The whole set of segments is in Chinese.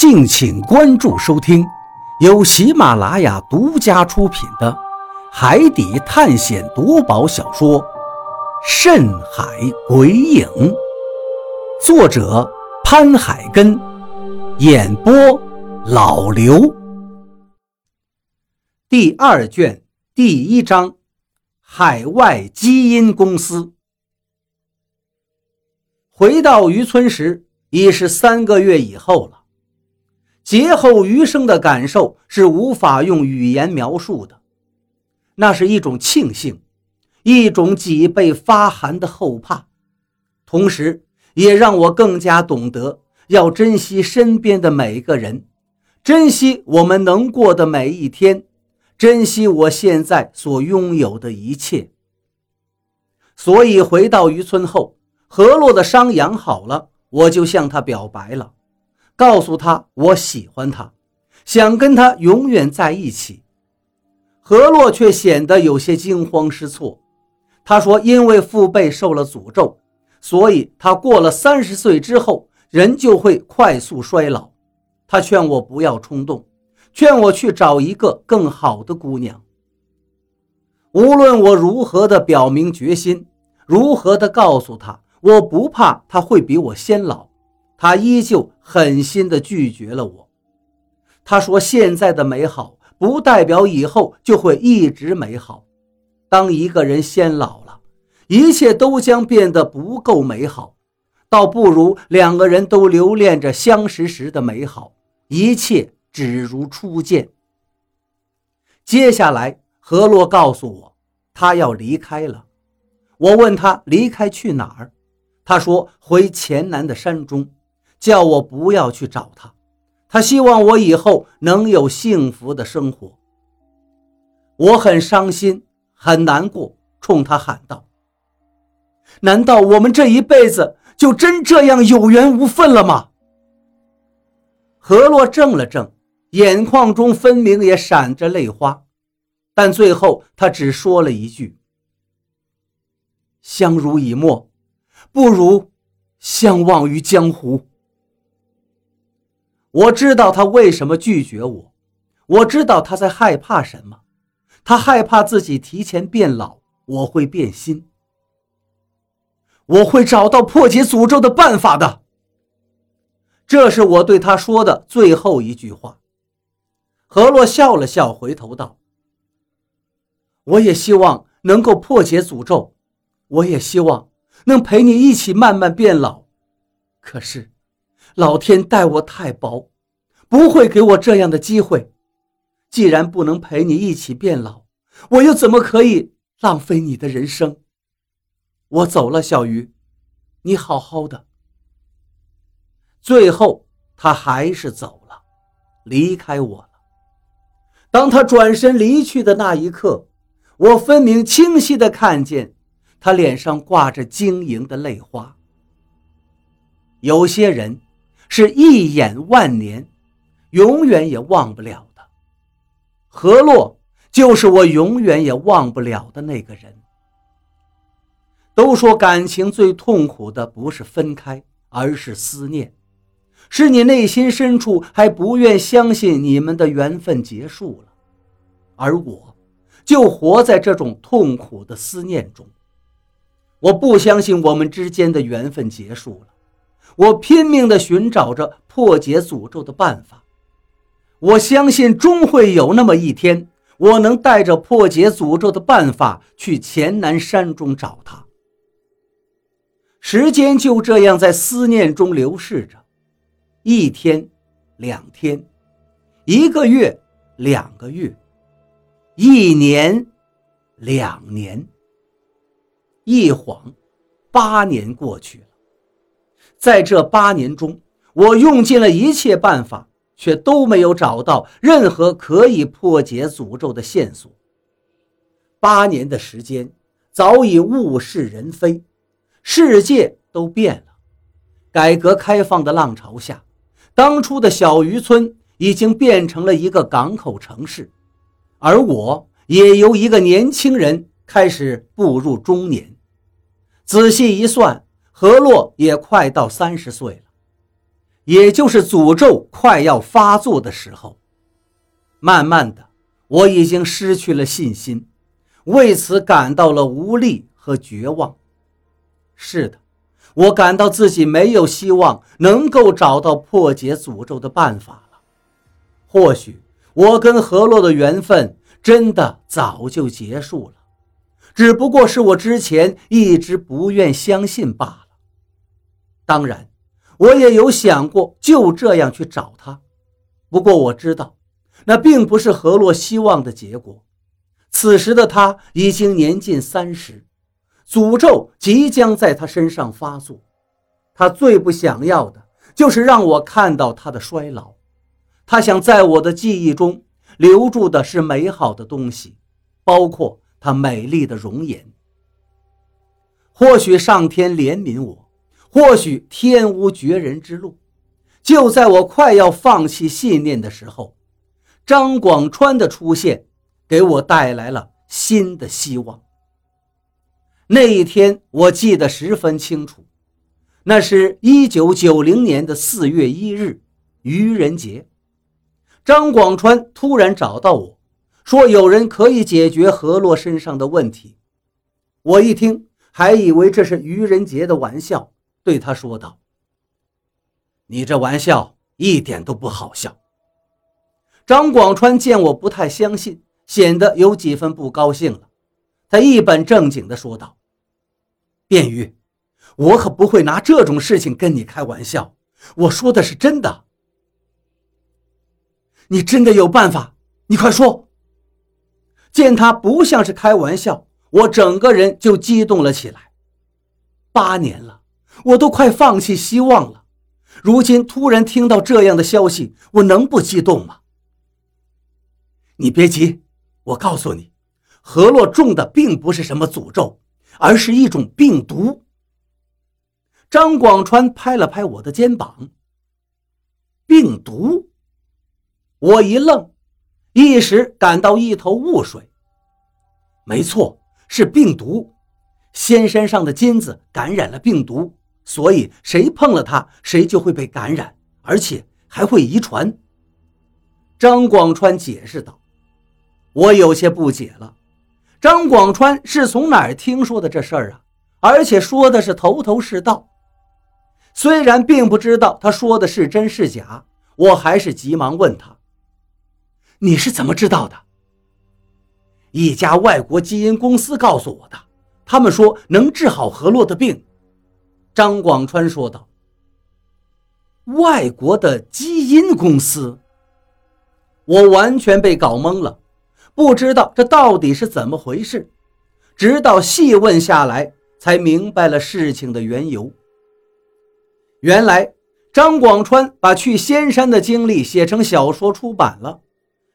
敬请关注收听，由喜马拉雅独家出品的《海底探险夺宝小说》《深海鬼影》，作者潘海根，演播老刘。第二卷第一章：海外基因公司。回到渔村时，已是三个月以后了。劫后余生的感受是无法用语言描述的，那是一种庆幸，一种脊背发寒的后怕，同时也让我更加懂得要珍惜身边的每个人，珍惜我们能过的每一天，珍惜我现在所拥有的一切。所以回到渔村后，何洛的伤养好了，我就向他表白了。告诉他我喜欢他，想跟他永远在一起。何洛却显得有些惊慌失措。他说：“因为父辈受了诅咒，所以他过了三十岁之后，人就会快速衰老。”他劝我不要冲动，劝我去找一个更好的姑娘。无论我如何的表明决心，如何的告诉他我不怕他会比我先老。他依旧狠心地拒绝了我。他说：“现在的美好不代表以后就会一直美好。当一个人先老了，一切都将变得不够美好。倒不如两个人都留恋着相识时的美好，一切只如初见。”接下来，何洛告诉我，他要离开了。我问他离开去哪儿，他说：“回黔南的山中。”叫我不要去找他，他希望我以后能有幸福的生活。我很伤心，很难过，冲他喊道：“难道我们这一辈子就真这样有缘无分了吗？”何洛怔了怔，眼眶中分明也闪着泪花，但最后他只说了一句：“相濡以沫，不如相忘于江湖。”我知道他为什么拒绝我，我知道他在害怕什么，他害怕自己提前变老，我会变心。我会找到破解诅咒的办法的。这是我对他说的最后一句话。何洛笑了笑，回头道：“我也希望能够破解诅咒，我也希望能陪你一起慢慢变老，可是……”老天待我太薄，不会给我这样的机会。既然不能陪你一起变老，我又怎么可以浪费你的人生？我走了，小鱼，你好好的。最后，他还是走了，离开我了。当他转身离去的那一刻，我分明清晰的看见他脸上挂着晶莹的泪花。有些人。是一眼万年，永远也忘不了的。何洛就是我永远也忘不了的那个人。都说感情最痛苦的不是分开，而是思念，是你内心深处还不愿相信你们的缘分结束了，而我，就活在这种痛苦的思念中。我不相信我们之间的缘分结束了。我拼命地寻找着破解诅咒的办法，我相信终会有那么一天，我能带着破解诅咒的办法去黔南山中找他。时间就这样在思念中流逝着，一天，两天，一个月，两个月，一年，两年，一晃，八年过去了。在这八年中，我用尽了一切办法，却都没有找到任何可以破解诅咒的线索。八年的时间早已物是人非，世界都变了。改革开放的浪潮下，当初的小渔村已经变成了一个港口城市，而我也由一个年轻人开始步入中年。仔细一算。何洛也快到三十岁了，也就是诅咒快要发作的时候。慢慢的，我已经失去了信心，为此感到了无力和绝望。是的，我感到自己没有希望能够找到破解诅咒的办法了。或许我跟何洛的缘分真的早就结束了，只不过是我之前一直不愿相信罢了。当然，我也有想过就这样去找他，不过我知道。那并不是何洛希望的结果。此时的他已经年近三十，诅咒即将在他身上发作。他最不想要的就是让我看到他的衰老。他想在我的记忆中留住的是美好的东西，包括他美丽的容颜。或许上天怜悯我，或许天无绝人之路。就在我快要放弃信念的时候。张广川的出现，给我带来了新的希望。那一天我记得十分清楚，那是一九九零年的四月一日，愚人节。张广川突然找到我，说有人可以解决何洛身上的问题。我一听，还以为这是愚人节的玩笑，对他说道：“你这玩笑一点都不好笑。”张广川见我不太相信，显得有几分不高兴了。他一本正经地说道：“便于，我可不会拿这种事情跟你开玩笑，我说的是真的。你真的有办法？你快说！”见他不像是开玩笑，我整个人就激动了起来。八年了，我都快放弃希望了，如今突然听到这样的消息，我能不激动吗？你别急，我告诉你，何洛中的并不是什么诅咒，而是一种病毒。张广川拍了拍我的肩膀。病毒？我一愣，一时感到一头雾水。没错，是病毒。仙山上的金子感染了病毒，所以谁碰了它，谁就会被感染，而且还会遗传。张广川解释道。我有些不解了，张广川是从哪儿听说的这事儿啊？而且说的是头头是道。虽然并不知道他说的是真是假，我还是急忙问他：“你是怎么知道的？”一家外国基因公司告诉我的，他们说能治好何洛的病。”张广川说道。“外国的基因公司？”我完全被搞懵了。不知道这到底是怎么回事，直到细问下来，才明白了事情的缘由。原来张广川把去仙山的经历写成小说出版了，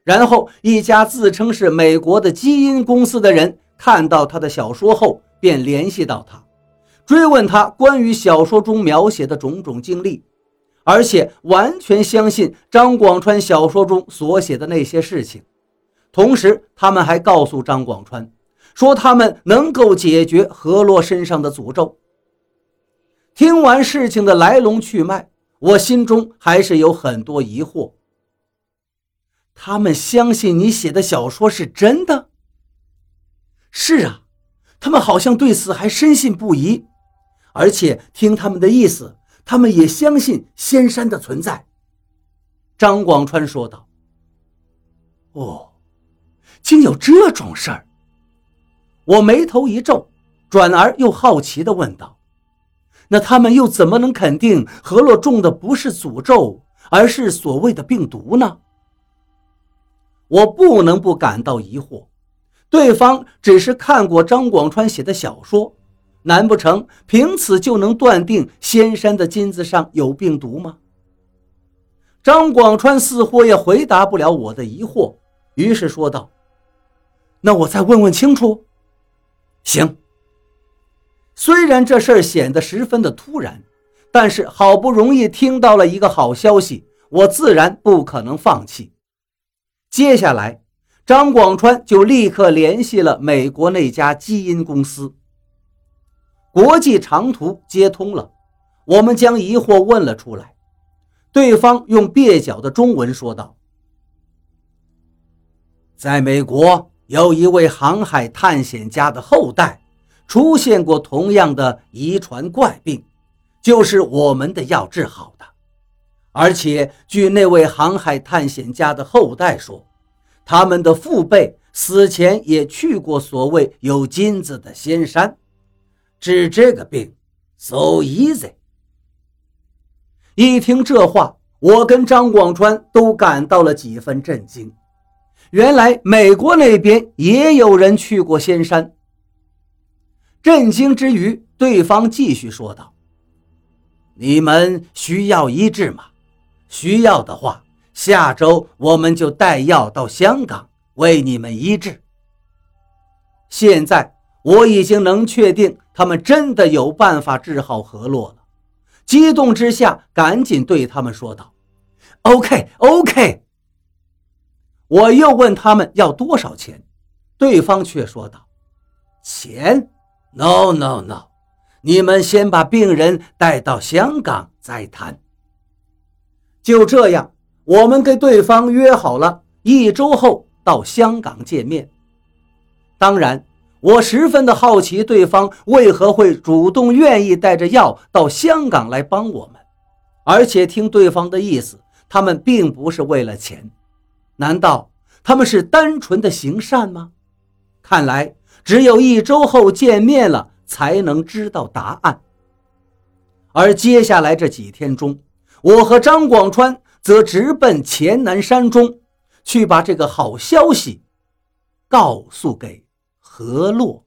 然后一家自称是美国的基因公司的人看到他的小说后，便联系到他，追问他关于小说中描写的种种经历，而且完全相信张广川小说中所写的那些事情。同时，他们还告诉张广川，说他们能够解决何洛身上的诅咒。听完事情的来龙去脉，我心中还是有很多疑惑。他们相信你写的小说是真的？是啊，他们好像对此还深信不疑，而且听他们的意思，他们也相信仙山的存在。张广川说道：“哦。”竟有这种事儿，我眉头一皱，转而又好奇地问道：“那他们又怎么能肯定何洛中的不是诅咒，而是所谓的病毒呢？”我不能不感到疑惑，对方只是看过张广川写的小说，难不成凭此就能断定仙山的金子上有病毒吗？张广川似乎也回答不了我的疑惑，于是说道。那我再问问清楚。行。虽然这事儿显得十分的突然，但是好不容易听到了一个好消息，我自然不可能放弃。接下来，张广川就立刻联系了美国那家基因公司。国际长途接通了，我们将疑惑问了出来。对方用蹩脚的中文说道：“在美国，有一位航海探险家的后代出现过同样的遗传怪病，就是我们的药治好的。而且，据那位航海探险家的后代说，他们的父辈死前也去过所谓有金子的仙山，治这个病，so easy。”一听这话，我跟张广川都感到了几分震惊。原来美国那边也有人去过仙山。震惊之余，对方继续说道：“你们需要医治吗？需要的话，下周我们就带药到香港为你们医治。”现在我已经能确定，他们真的有办法治好何洛了。激动之下，赶紧对他们说道：“OK，OK。”我又问他们要多少钱，对方却说道：“钱？No，No，No！你们先把病人带到香港再谈。”就这样，我们跟对方约好了一周后到香港见面。当然。我十分的好奇，对方为何会主动愿意带着药到香港来帮我们，而且听对方的意思，他们并不是为了钱，难道他们是单纯的行善吗？看来只有一周后见面了才能知道答案。而接下来这几天中，我和张广川则直奔黔南山中，去把这个好消息告诉给。河洛。